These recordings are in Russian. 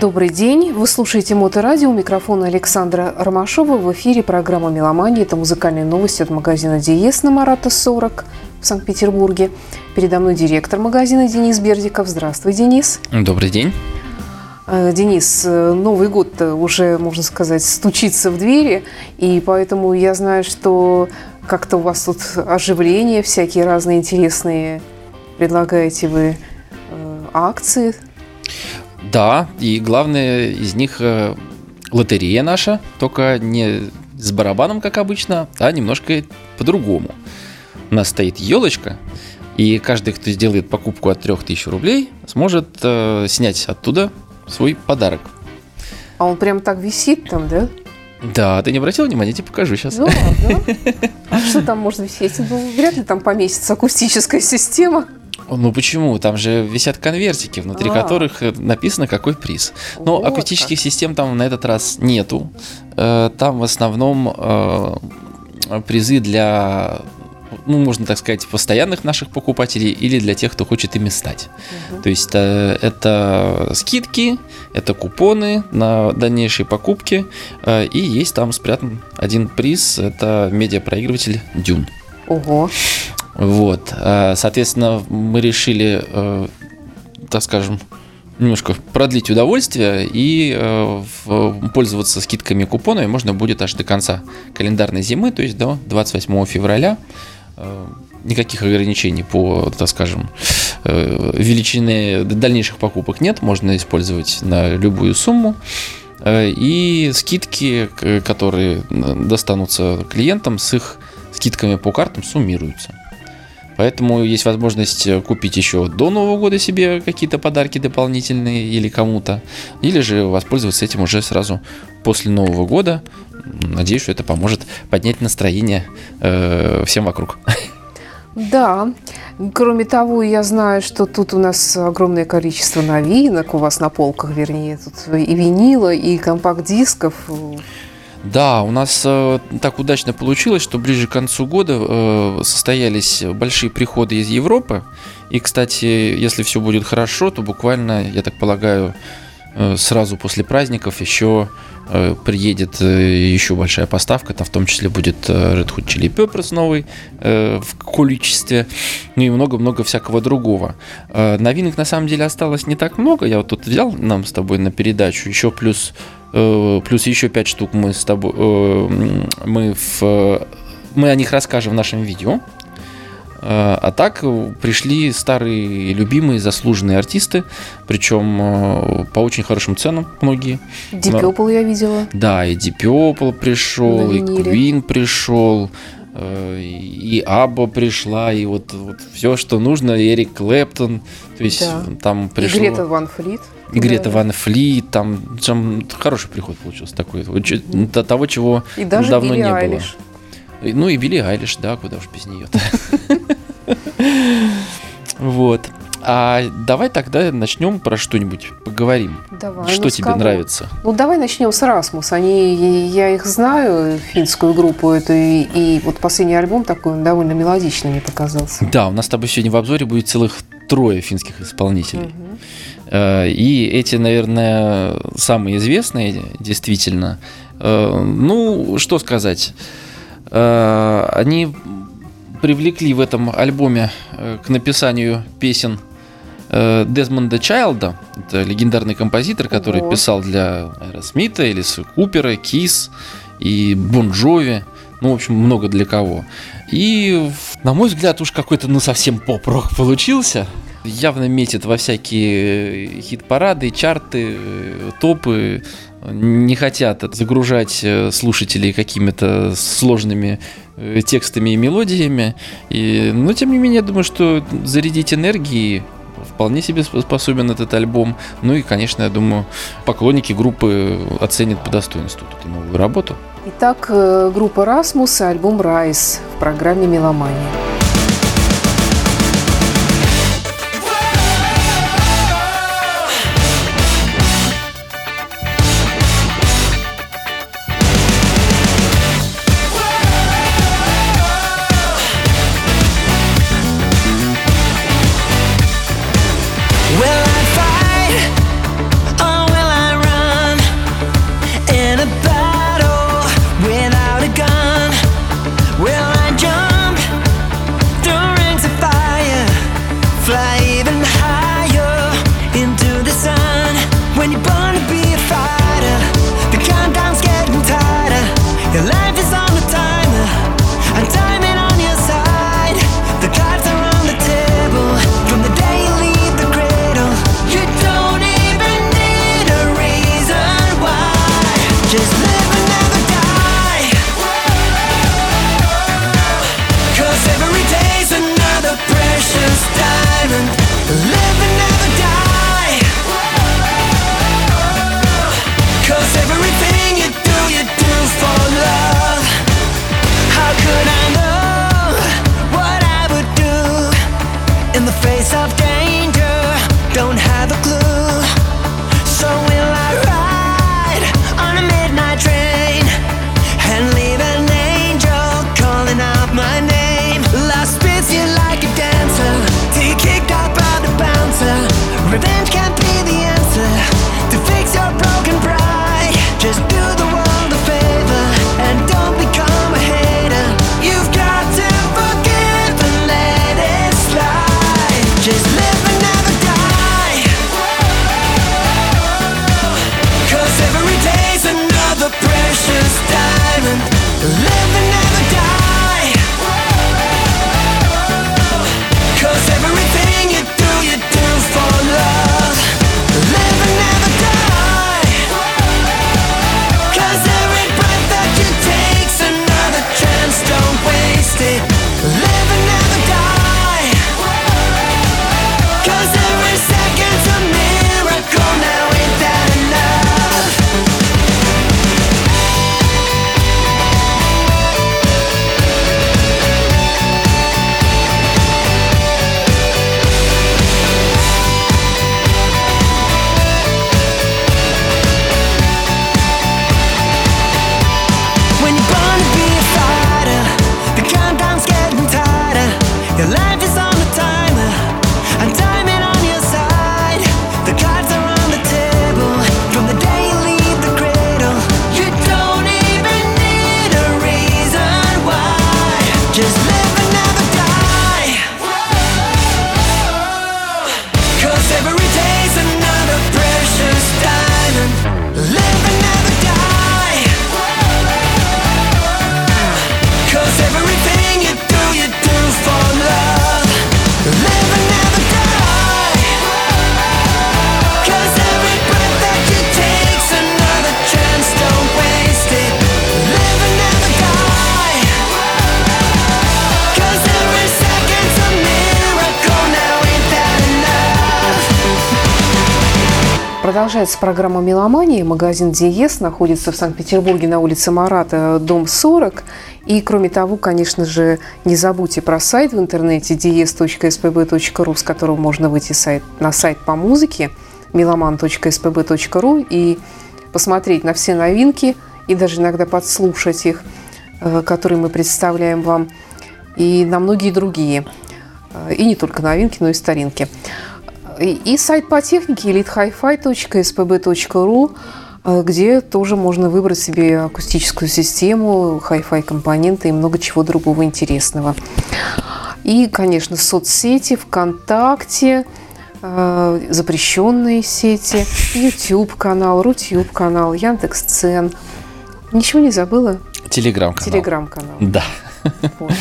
Добрый день. Вы слушаете Моторадио. У микрофона Александра Ромашова. В эфире программа «Меломания». Это музыкальные новости от магазина «Диез» на Марата 40 в Санкт-Петербурге. Передо мной директор магазина Денис Бердиков. Здравствуй, Денис. Добрый день. Э, Денис, э, Новый год уже, можно сказать, стучится в двери, и поэтому я знаю, что как-то у вас тут оживление, всякие разные интересные предлагаете вы э, акции. Да, и главное из них лотерея наша, только не с барабаном, как обычно, а немножко по-другому. У нас стоит елочка, и каждый, кто сделает покупку от 3000 рублей, сможет э, снять оттуда свой подарок. А он прям так висит там, да? Да, ты не обратил внимания, я тебе покажу сейчас. Ну ладно. А что там может висеть? Ну, вряд ли там поместится акустическая система. Ну почему? Там же висят конвертики, внутри а. которых написано какой приз. Но вот акустических как. систем там на этот раз нету. Э, там в основном э, призы для ну, можно так сказать, постоянных наших покупателей или для тех, кто хочет ими стать. Угу. То есть это, это скидки, это купоны на дальнейшие покупки, э, и есть там спрятан один приз, это медиапроигрыватель Dune. Ого. Вот, э, соответственно, мы решили, э, так скажем, немножко продлить удовольствие и пользоваться скидками и купонами можно будет аж до конца календарной зимы, то есть до 28 февраля. Э, никаких ограничений по, так скажем, э, величине дальнейших покупок нет, можно использовать на любую сумму. Э, и скидки, которые достанутся клиентам, с их скидками по картам суммируются. Поэтому есть возможность купить еще до Нового года себе какие-то подарки дополнительные или кому-то, или же воспользоваться этим уже сразу после Нового года. Надеюсь, что это поможет поднять настроение э, всем вокруг. Да. Кроме того, я знаю, что тут у нас огромное количество новинок у вас на полках, вернее, тут и винила, и компакт-дисков. Да, у нас э, так удачно получилось, что ближе к концу года э, состоялись большие приходы из Европы. И, кстати, если все будет хорошо, то буквально, я так полагаю, э, сразу после праздников еще э, приедет э, еще большая поставка. Там в том числе будет э, Red Hot Chili Peppers новый э, в количестве, ну и много-много всякого другого. Э, новинок на самом деле осталось не так много. Я вот тут взял нам с тобой на передачу еще плюс плюс еще 5 штук мы с тобой, э, мы, в, мы о них расскажем в нашем видео. Э, а так пришли старые, любимые, заслуженные артисты, причем по очень хорошим ценам многие. Purple я видела. Да, и Purple пришел, и Queen пришел, и Абба пришла, и вот, вот все, что нужно, Эрик Клэптон, то есть да. там пришло... И Грета Ван Флит. И Грета Ван Флит, там, там хороший приход получился такой, до того, чего и даже давно Билли не Айлиш. было. Ну и Билли Айлиш, да, куда уж без нее-то. Вот. А давай тогда начнем про что-нибудь поговорим. Давай. Что ну, тебе кого? нравится? Ну давай начнем с Расмус. Они, я их знаю, финскую группу эту, и, и вот последний альбом такой он довольно мелодичный мне показался. Да, у нас с тобой сегодня в обзоре будет целых трое финских исполнителей. Угу. И эти, наверное, самые известные, действительно. Э, ну, что сказать. Э, они привлекли в этом альбоме к написанию песен Дезмонда Чайлда, это легендарный композитор, который Ого. писал для Аэросмита, Элиса Купера, Kiss и Bon Jovi. Ну, в общем, много для кого. И, на мой взгляд, уж какой-то, ну, совсем поп-рок получился. Явно метит во всякие хит-парады, чарты, топы. Не хотят загружать э, слушателей какими-то сложными э, текстами и мелодиями. И, но, тем не менее, я думаю, что зарядить энергией вполне себе способен этот альбом. Ну и, конечно, я думаю, поклонники группы оценят по достоинству эту новую работу. Итак, э, группа «Расмус» и альбом «Райс» в программе «Меломания». I even Продолжается программа «Меломания». Магазин «Диез» находится в Санкт-Петербурге на улице Марата, дом 40. И, кроме того, конечно же, не забудьте про сайт в интернете dies.spb.ru, с которого можно выйти сайт, на сайт по музыке meloman.spb.ru и посмотреть на все новинки и даже иногда подслушать их, э, которые мы представляем вам, и на многие другие. Э, И не только новинки, но и старинки. И, и сайт по технике elitehifi.spb.ru, э, где тоже можно выбрать себе акустическую систему, hi-fi компоненты и много чего другого интересного. И, конечно, соцсети, ВКонтакте, э, запрещенные сети, YouTube-канал, Рутюб-канал, Яндекс.Цен. Ничего не забыла? Телеграм-канал. Телеграм-канал. Да. Вот.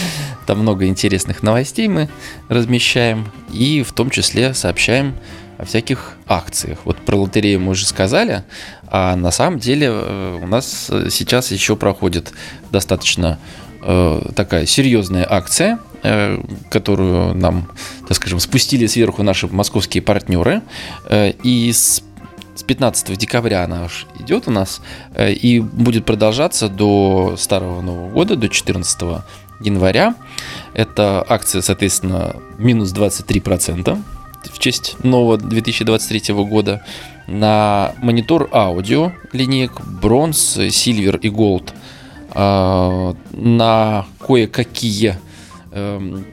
Там много интересных новостей мы размещаем и в том числе сообщаем о всяких акциях. Вот про лотерею мы уже сказали, а на самом деле э, у нас э, сейчас еще проходит достаточно э, такая серьезная акция, которую нам, так скажем, спустили сверху наши московские партнеры. И с с 15 декабря она аж идет у нас и будет продолжаться до Старого Нового года, до 14 января. Это акция, соответственно, минус 23% в честь нового 2023 года на монитор аудио линеек бронз, сильвер и голд, на кое-какие эм,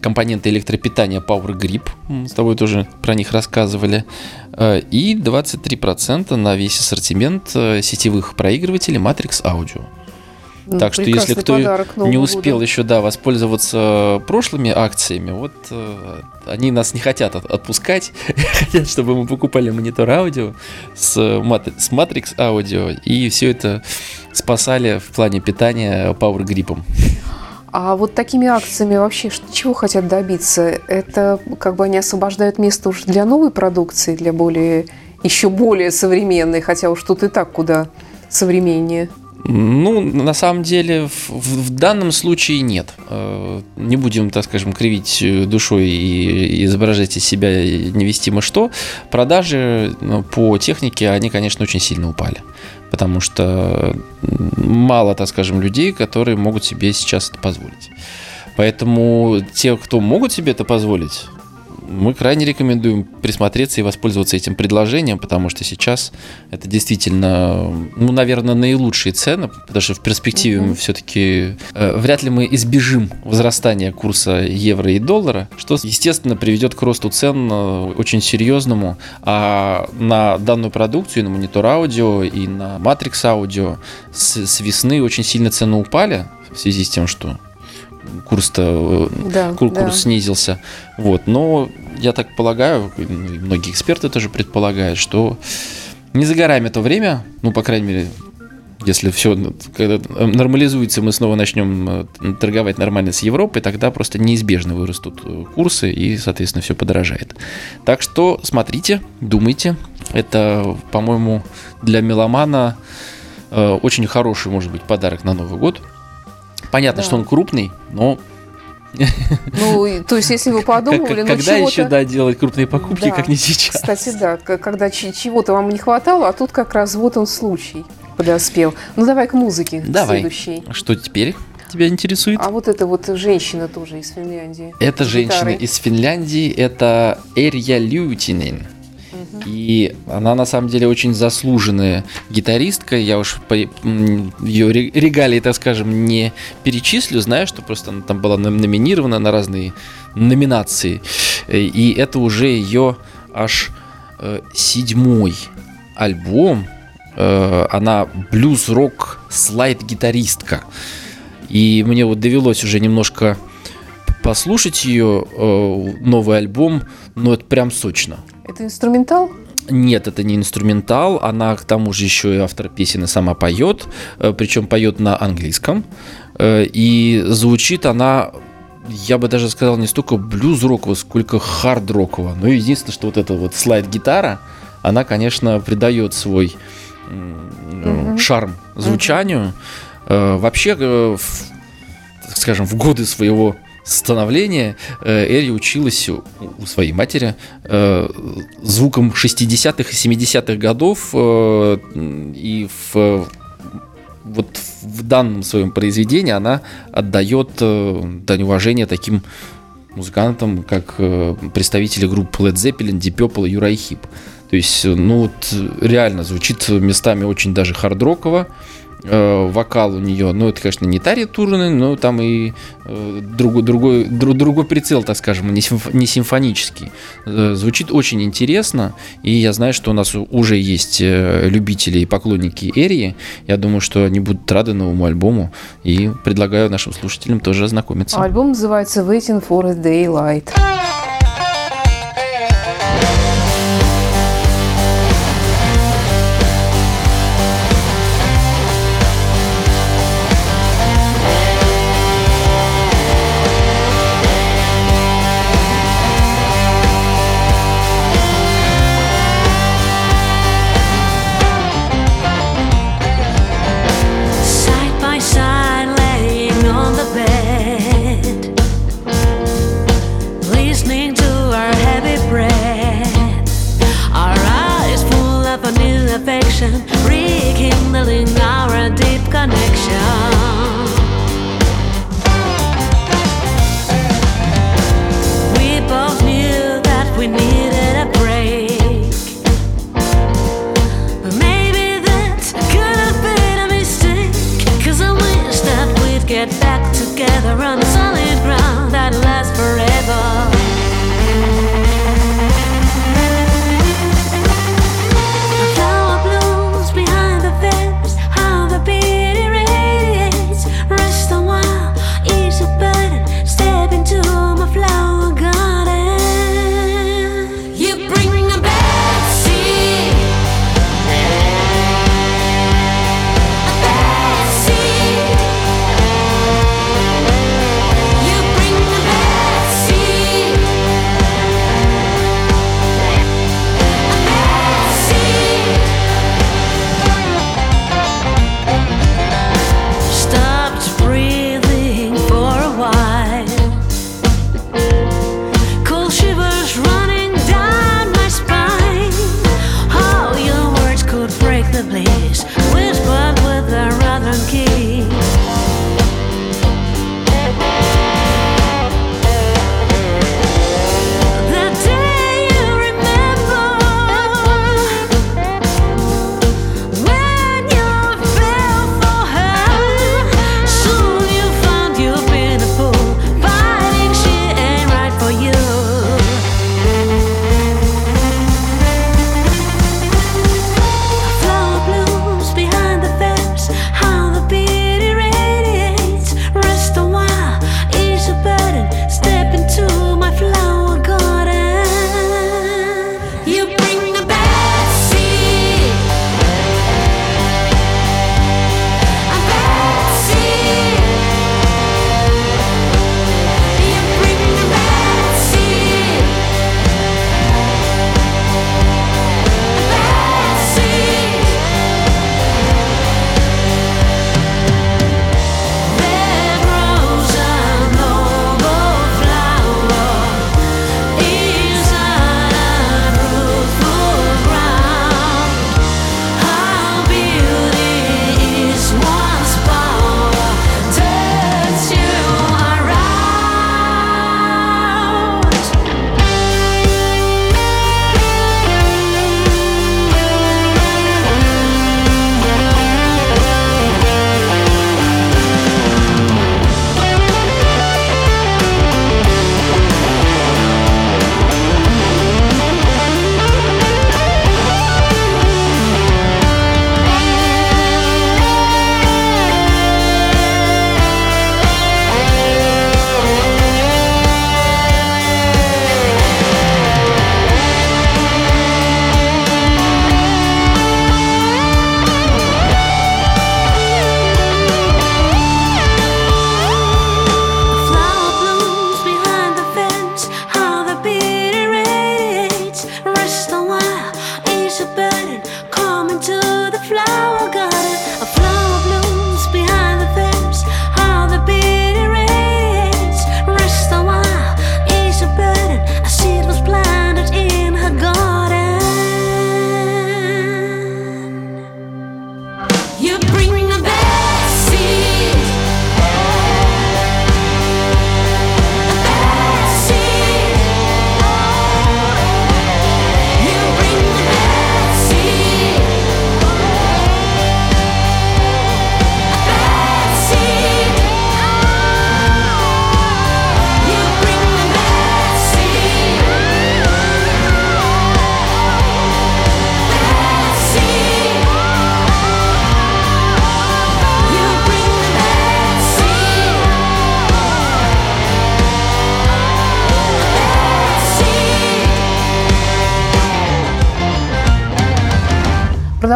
компоненты электропитания Power Grip, мы с тобой тоже про них рассказывали, э, и 23% на весь ассортимент э, сетевых проигрывателей Matrix Audio. Ну, Так что если кто подарок не успел года. еще да, воспользоваться прошлыми акциями, вот э, они нас не хотят от- отпускать, хотят, чтобы мы покупали монитор аудио с, мат- с Matrix аудио и все это спасали в плане питания Power Grip. А вот такими акциями вообще чего хотят добиться? Это как бы они освобождают место уже для новой продукции, для более еще более современной, хотя уж тут и так куда современнее. Ну, на самом деле, в, в- данном случае нет. Э, Не будем, так скажем, кривить э, душой и изображать из себя невестимо что. Продажи ну, по технике, они, конечно, очень сильно упали. Потому что мало, так скажем, людей, которые могут себе сейчас это позволить. Поэтому те, кто могут себе это позволить, мы крайне рекомендуем присмотреться и воспользоваться этим предложением, потому что сейчас это действительно, ну, наверное, наилучшие цены, потому что в перспективе мы все-таки э, вряд ли мы избежим возрастания курса евро и доллара, что, естественно, приведет к росту цен э, очень серьезному. А на данную продукцию, и на монитор аудио, и на Matrix аудио с, с весны очень сильно цены упали в связи с тем, что курс-то э, Да, кур- да. курс снизился. Вот. Но я так полагаю, и многие эксперты тоже предполагают, что не за горами то время, ну, по крайней мере, если все нормализуется, мы снова начнем э, торговать нормально с Европой, тогда просто неизбежно вырастут э, курсы и, соответственно, все подорожает. Так что смотрите, думайте. Это, по-моему, для меломана э, очень хороший, может быть, подарок на Новый год. Понятно, Да. что он крупный, но Ну, то есть, если вы как- подумали, ну, когда еще да, делать крупные покупки, Да. как не сейчас? Кстати, да, когда чего-то вам не хватало, а тут как раз вот он случай подоспел. Ну, давай к музыке Давай. следующей. Что теперь тебя интересует? А вот эта вот женщина тоже из Финляндии. Это женщина из Финляндии, это Эрья И она на самом деле очень заслуженная гитаристка. Я уж по ее ре- регалии, так скажем, не перечислю. Знаю, что просто она там была номинирована на разные номинации. Э, И это уже ее аж э, седьмой альбом. Э, Она блюз-рок слайд-гитаристка. И мне вот довелось уже немножко послушать ее новый альбом, но это прям сочно. Это инструментал? Нет, это не инструментал, она к тому же еще и автор песен и сама поет, э, причем поет на английском, Э, и звучит она, я бы даже сказал, не столько блюз-роково, сколько хард-роково. Но единственное, что вот эта вот слайд-гитара, она, конечно, придает свой Мгм. шарм звучанию. Э, Вообще, в- скажем, в годы своего становления э, Эри училась у своей матери э, звуком 60-х и 70-х годов э, и в вот в данном своем произведении она отдает э, дань уважения таким музыкантам, как представители групп Led Zeppelin, Deep Purple и Uriah Heep. То есть, ну вот реально звучит местами очень даже хардроково. Э, вокал у нее, ну это, конечно, не Тари Турунен, но там и э, другой, другой, дру- другой прицел, так скажем, не, симф- не симфонический. Э, звучит очень интересно, и я знаю, что у нас уже есть э, любители и поклонники Эрии. Я думаю, что они будут рады новому альбому, и предлагаю нашим слушателям тоже ознакомиться. Альбом называется Waiting for a Daylight.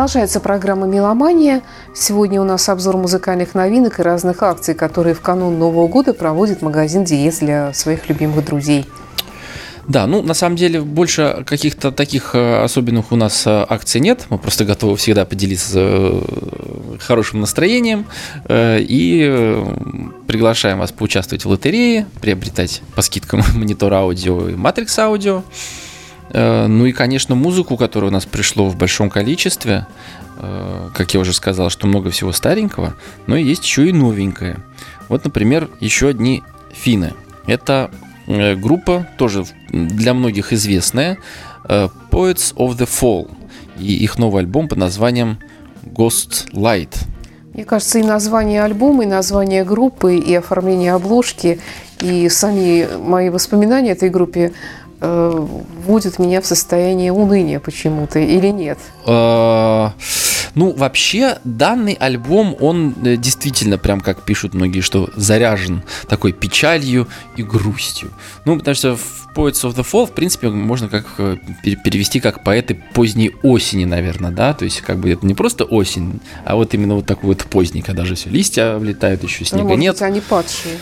Продолжается программа «Меломания». Сегодня у нас обзор музыкальных новинок и разных акций, которые в канун Нового года проводит магазин «Диез» для своих любимых друзей. Да, ну на самом деле больше каких-то таких э, особенных у нас э, акций нет. Мы просто готовы всегда поделиться э, хорошим настроением и приглашаем вас поучаствовать в лотерее, приобретать по скидкам монитор аудио и матрикс аудио. Ну и, конечно, музыку, которая у нас пришло в большом количестве. Как я уже сказал, что много всего старенького, но есть еще и новенькое. Вот, например, еще одни финны. Это Э, группа, тоже для многих известная, э, Poets of the Fall. И их новый альбом под названием Ghost Light. Мне кажется, и название альбома, и название группы, и оформление обложки, и сами мои воспоминания этой группе э, вводят меня в состояние уныния почему-то, или нет? А, ну, вообще, данный альбом, он э, действительно, прям как пишут многие, что заряжен такой печалью и грустью. Ну, потому что в Poets of the Fall, в принципе, можно как э, перевести как поэты поздней осени, наверное, да, то есть как бы это не просто осень, а вот именно вот такой вот поздний, когда же все листья влетают, еще снега ну, нет. Быть, они падшие.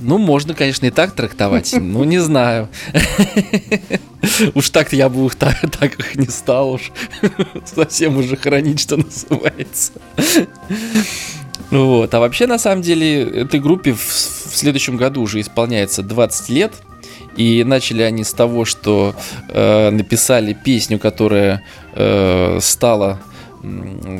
Ну, можно, конечно, и так трактовать. Ну, не знаю. Уж так я бы их так, так их не стал уж. Совсем уже хранить, что называется. Вот. А вообще, на самом деле, этой группе в, в следующем году уже исполняется 20 лет. И начали они с того, что э, написали песню, которая э, стала,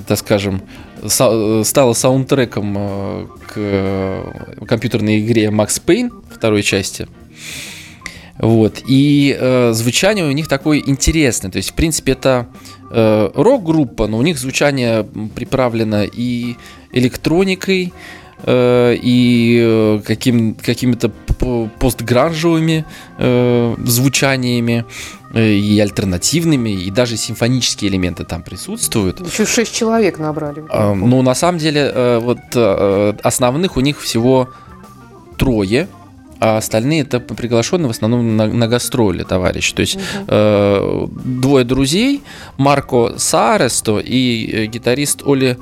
так скажем, стала саундтреком э, к э, компьютерной игре Max Payne второй части. Вот. И э, звучание у них такое интересное. То есть, в принципе, это э, рок-группа, но у них звучание приправлено и электроникой, э, и э, каким, какими-то постгранжевыми э, звучаниями, э, и альтернативными, и даже симфонические элементы там присутствуют. Еще шесть человек набрали. Э, ну, на самом деле, э, вот э, основных у них всего трое а остальные это приглашенные в основном на, на гастроли товарищи. То есть угу. э, двое друзей, Марко Сааресто и гитарист Оли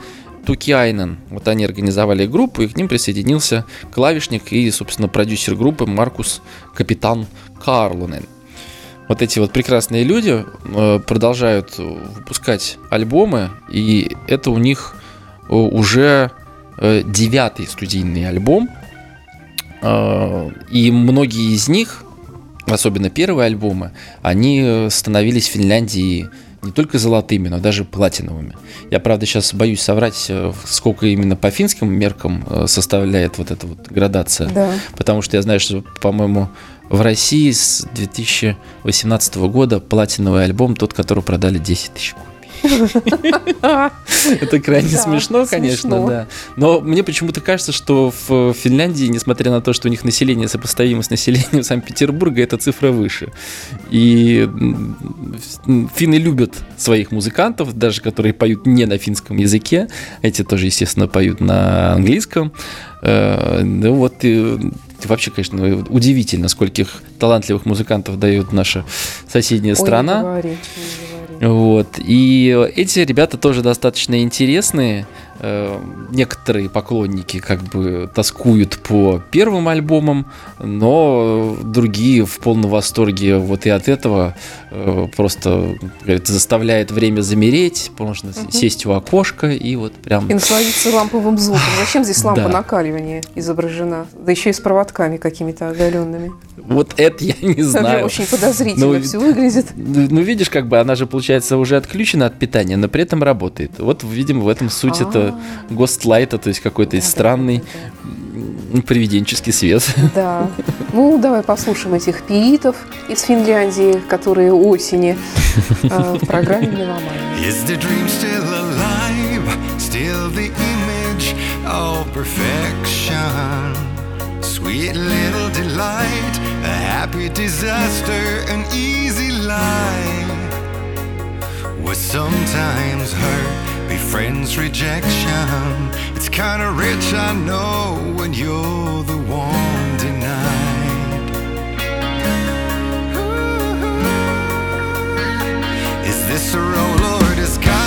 Тукиайнен. Вот они организовали группу, и к ним присоединился клавишник и, собственно, продюсер группы Маркус Капитан Карлунен. Вот эти вот прекрасные люди э, продолжают выпускать альбомы, и это у них э, уже э, девятый студийный альбом – и многие из них, особенно первые альбомы, они становились в Финляндии не только золотыми, но даже платиновыми. Я, правда, сейчас боюсь соврать, э, сколько именно по финским меркам э, составляет вот эта вот градация. Да. Потому что я знаю, что, по-моему, в России с 2018 года платиновый альбом тот, который продали 10 тысяч копий. Это крайне смешно, конечно, да. Но мне почему-то кажется, что в Финляндии, несмотря на то, что у них население сопоставимо с населением Санкт-Петербурга, эта цифра выше. И финны любят своих музыкантов, даже которые поют не на финском языке. Эти тоже, естественно, поют на английском. Э, ну вот вообще, конечно, удивительно, скольких талантливых музыкантов дает наша соседняя страна. Не говори, не говори. Вот. И эти ребята тоже достаточно интересные. Э, некоторые поклонники как бы тоскуют по первым альбомам, но другие в полном восторге вот и от этого э, просто говорит, заставляет время замереть, можно угу. сесть у окошка и вот прям... И насладиться ламповым звуком. Зачем здесь лампа да. накаливания изображена? Да еще и с проводками какими-то оголенными. Вот это я не знаю. Очень подозрительно ну, все выглядит. Ну, ну, видишь, как бы она же, получается, уже отключена от питания, но при этом работает. Вот, видимо, в этом суть это гостлайта, то есть какой-то странный привиденческий свет. Да. Ну, давай послушаем этих пиитов из Финляндии, которые осени э, в программе «Меломания». Is the dream still alive? Still the image of perfection? Sweet little delight, a happy disaster, an easy life was sometimes hurt befriends rejection. It's kinda rich, I know, when you're the one denied. Is this a role or disguise?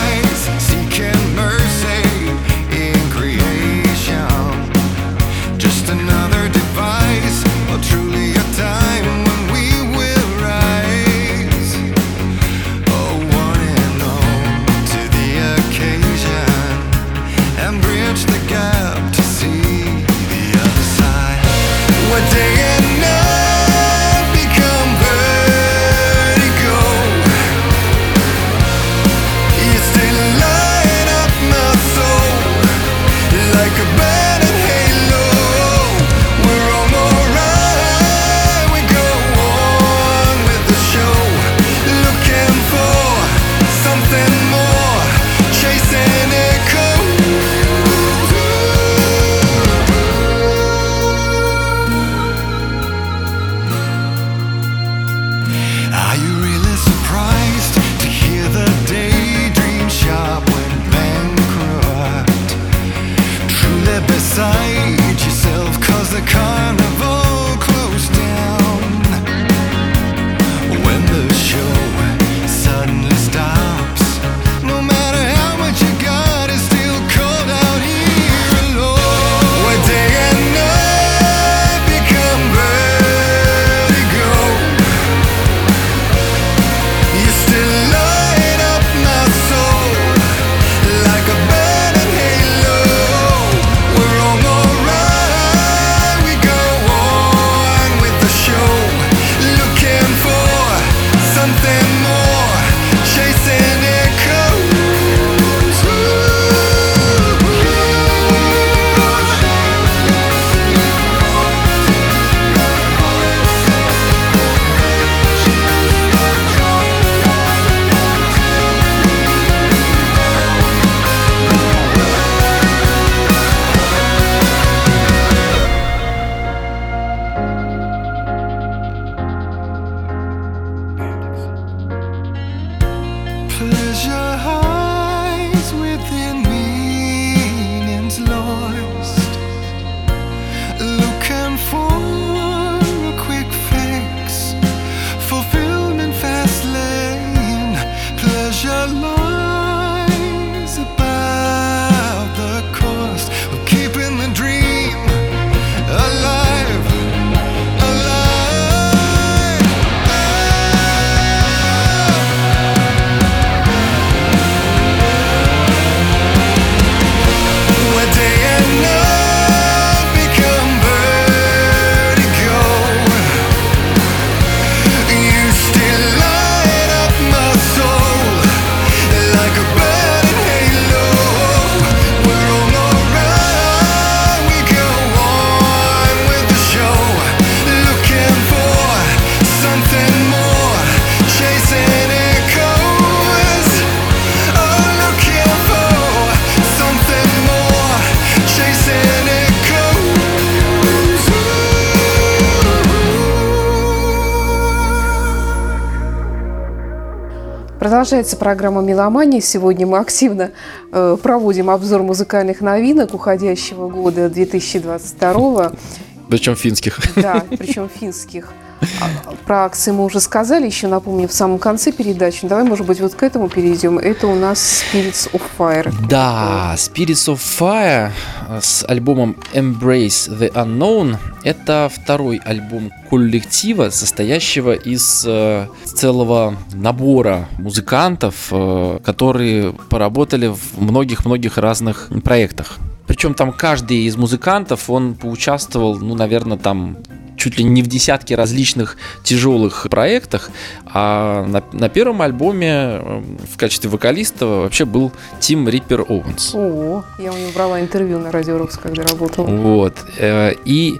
Продолжается программа «Меломания». Сегодня мы активно э, проводим обзор музыкальных новинок уходящего года 2022. Причем финских. Да, причем финских. Про акции мы уже сказали, еще напомню, в самом конце передачи. Давай, может быть, вот к этому перейдем. Это у нас Spirits of Fire. Да, Spirits of Fire с альбомом Embrace the Unknown. Это второй альбом коллектива, состоящего из э, целого набора музыкантов, э, которые поработали в многих-многих разных проектах. Причем там каждый из музыкантов, он поучаствовал, ну, наверное, там чуть ли не в десятке различных тяжелых проектах, а на, на первом альбоме э, в качестве вокалиста вообще был Тим Риппер Оуэнс. О, я у него брала интервью на Радио Рокс, когда работал. Вот. Э, и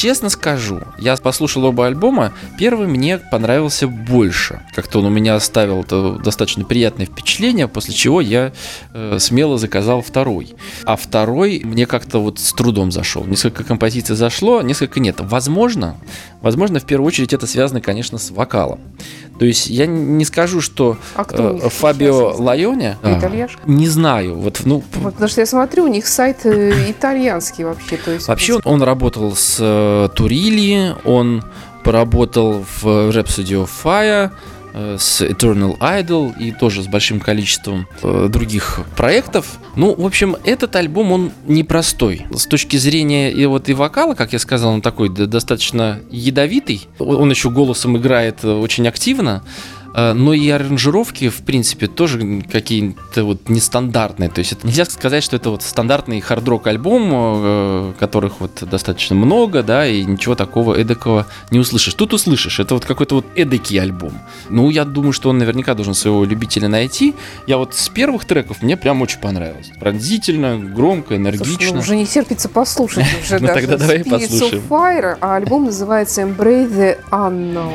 Честно скажу, я послушал оба альбома. Первый мне понравился больше. Как-то он у меня оставил достаточно приятное впечатление, после чего я э, смело заказал второй. А второй мне как-то вот с трудом зашел. Несколько композиций зашло, несколько нет. Возможно, возможно, в первую очередь это связано, конечно, с вокалом. То есть я не скажу, что а кто э, Фабио Лайоне... Итальяшка? Не знаю. Вот, ну, вот, потому что я смотрю, у них сайт э, итальянский вообще. То есть, вообще он, он работал с э, Турили, он поработал в Rhapsody of Fire, с Eternal Idol и тоже с большим количеством э, других проектов. Ну, в общем, этот альбом, он непростой. С точки зрения и вот и вокала, как я сказал, он такой достаточно ядовитый. Он еще голосом играет очень активно. Э, но и аранжировки, в принципе, тоже какие-то вот нестандартные. То есть это нельзя сказать, что это вот стандартный хард-рок альбом, э, которых вот достаточно много, да, и ничего такого эдакого не услышишь. Тут услышишь, это вот какой-то вот эдакий альбом. Ну, я думаю, что он наверняка должен своего любителя найти. Я вот с первых треков мне прям очень понравилось. Пронзительно, громко, энергично. Слушай, ну, уже не терпится послушать уже Ну, тогда давай послушаем. Fire, а альбом называется Embrace the Unknown.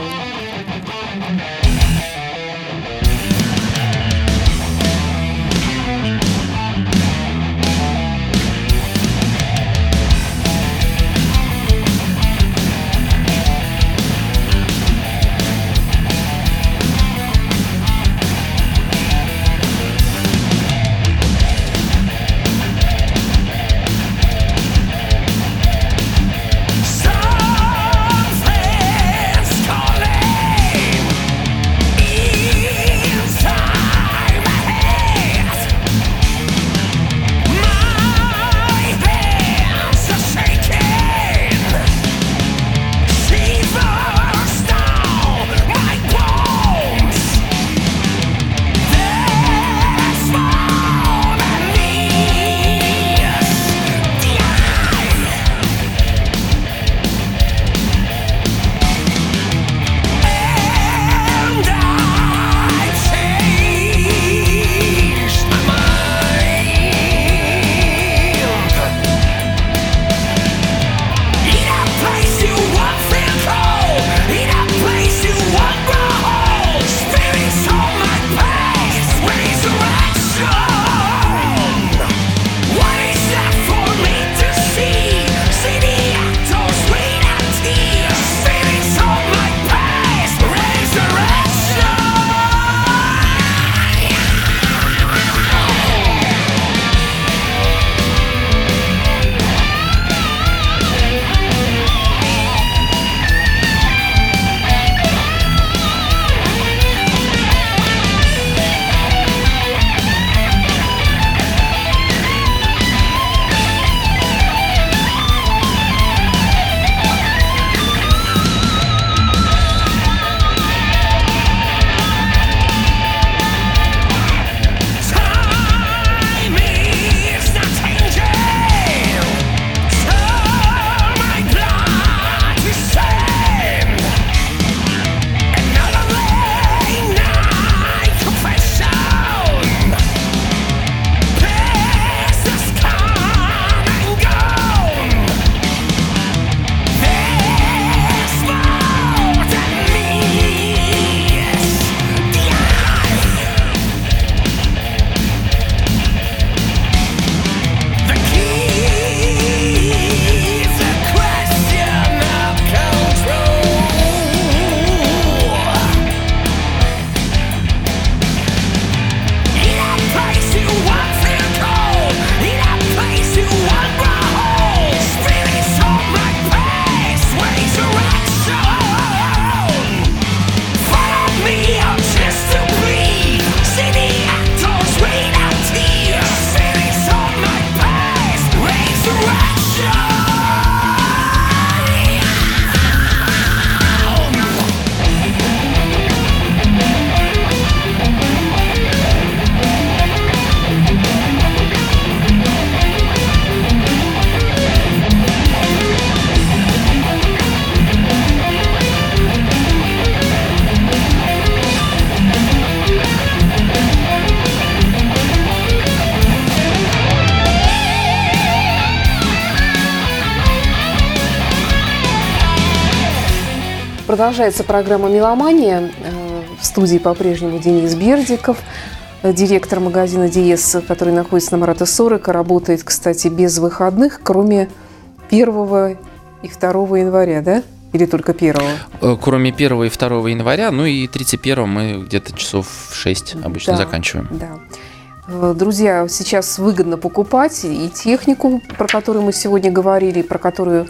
Продолжается программа «Меломания». Э, в студии по-прежнему Денис Бердиков, э, директор магазина «Диез», который находится на Марата 40, работает, кстати, без выходных, кроме 1 и 2 января, да? Или только 1? Э, Кроме 1 и 2 января, ну и 31 мы где-то часов в 6 обычно Да, заканчиваем. Да. Э, Друзья, сейчас выгодно покупать и технику, про которую мы сегодня говорили, про которую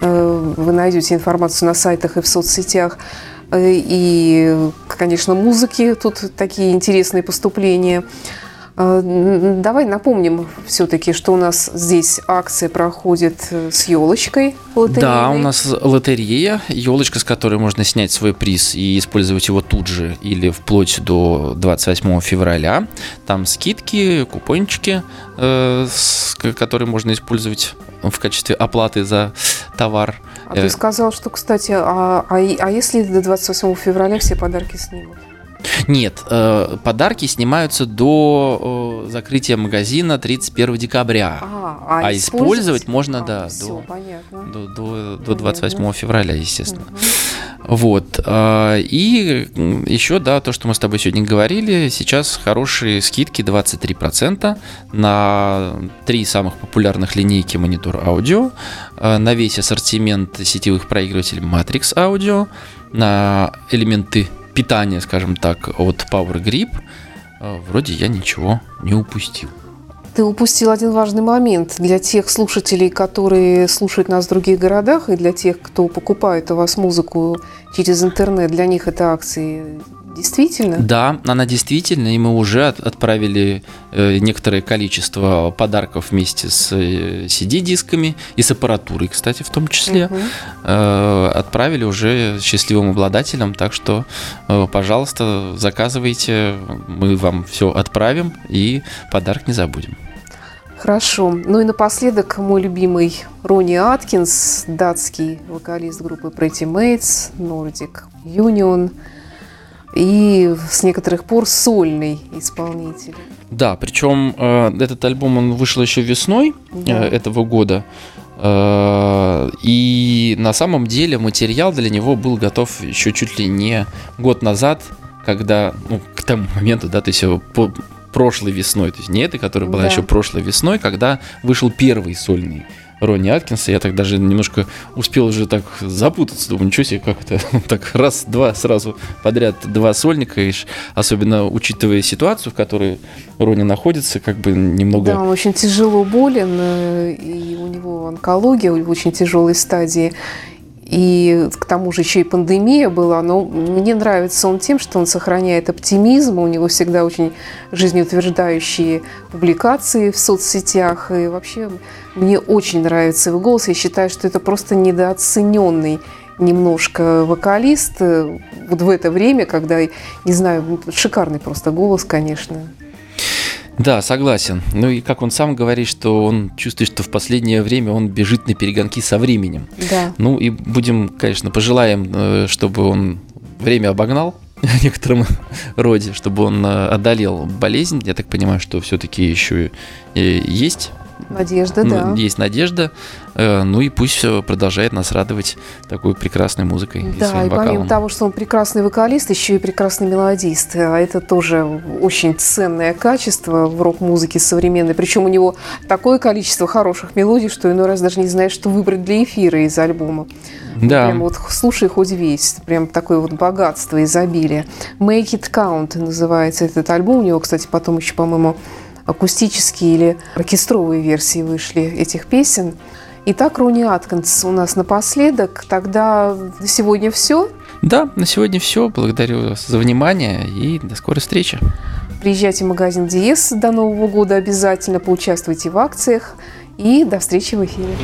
э, вы найдете информацию на сайтах и в соцсетях. Э, И, конечно, музыки, тут такие интересные поступления. Н- Давай напомним все-таки, что у нас здесь акция проходит э, с елочкой Да, у нас лотерея, елочка, с которой можно снять свой приз и использовать его тут же или вплоть до 28 февраля. Там скидки, купончики, э, которые можно использовать в качестве оплаты за товар. А ты Э, сказал, что, кстати, а, а а если до 28 февраля все подарки снимут? Нет, э, подарки снимаются до э, закрытия магазина 31 декабря. А, А использовать можно, да, Все, до- понятно. До, до, до Понятно. 28 февраля, естественно. Мгм. Вот. а, И еще, да, то, что мы с тобой сегодня говорили, сейчас хорошие скидки 23% на три самых популярных линейки монитор аудио, а, на весь ассортимент сетевых проигрывателей Matrix Audio, на элементы питания, скажем так, от Power Grip. А, Вроде я ничего не упустил. Ты упустил один важный момент для тех слушателей, которые слушают нас в других городах, и для тех, кто покупает у вас музыку через интернет. Для них это акции действительно? Да, она действительно, и мы уже от- отправили э, некоторое количество подарков вместе с э, CD-дисками и с аппаратурой, кстати, в том числе. Э, отправили уже счастливым обладателям, так что, э, пожалуйста, заказывайте, мы вам все отправим и подарок не забудем. Хорошо. Ну и напоследок мой любимый Ронни Аткинс, датский вокалист группы Pretty Mates, Nordic Union и с некоторых пор сольный исполнитель. Да, причем э, этот альбом он вышел еще весной Да. э, этого года. Э, И на самом деле материал для него был готов еще чуть ли не год назад, когда, ну, к тому моменту, да, то есть э, по прошлой весной, то есть не этой, которая была Да. еще прошлой весной, когда вышел первый сольный Ронни Аткинса, я так даже немножко успел уже так запутаться, думаю, ничего себе, как это? Так раз-два сразу подряд два сольника, и особенно учитывая ситуацию, в которой Ронни находится, как бы немного... Да, он очень тяжело болен, э, и у него онкология в очень тяжелой стадии. И к тому же еще и пандемия была, но мне нравится он тем, что он сохраняет оптимизм, у него всегда очень жизнеутверждающие публикации в соцсетях, и вообще мне очень нравится его голос, я считаю, что это просто недооцененный немножко вокалист э, вот в это время, когда, не знаю, шикарный просто голос, конечно. Да, согласен. Ну и как он сам говорит, что он чувствует, что в последнее время он бежит на перегонки со временем. Да. Ну и будем, конечно, пожелаем, э, чтобы он время обогнал в некотором роде, чтобы он э, одолел болезнь. Я так понимаю, что все-таки еще есть, Надежда, ну, да. есть надежда. Э, Ну и пусть э, продолжает нас радовать такой прекрасной музыкой и Да, своим и помимо вокалом. того, что он прекрасный вокалист, еще и прекрасный мелодист. А это тоже очень ценное качество в рок-музыке современной. Причем у него такое количество хороших мелодий, что иной раз даже не знаешь, что выбрать для эфира из альбома. Да. Прям вот слушай хоть весь. Прям такое вот богатство, изобилие. Make It Count называется этот альбом. У него, кстати, потом еще, по-моему, акустические или оркестровые версии вышли этих песен. Итак, Рони Аткинс у нас напоследок. Тогда на сегодня все. Да, на сегодня все. Благодарю вас за внимание и до скорой встречи. Приезжайте в магазин Диес до Нового года обязательно, поучаствуйте в акциях и до встречи в эфире.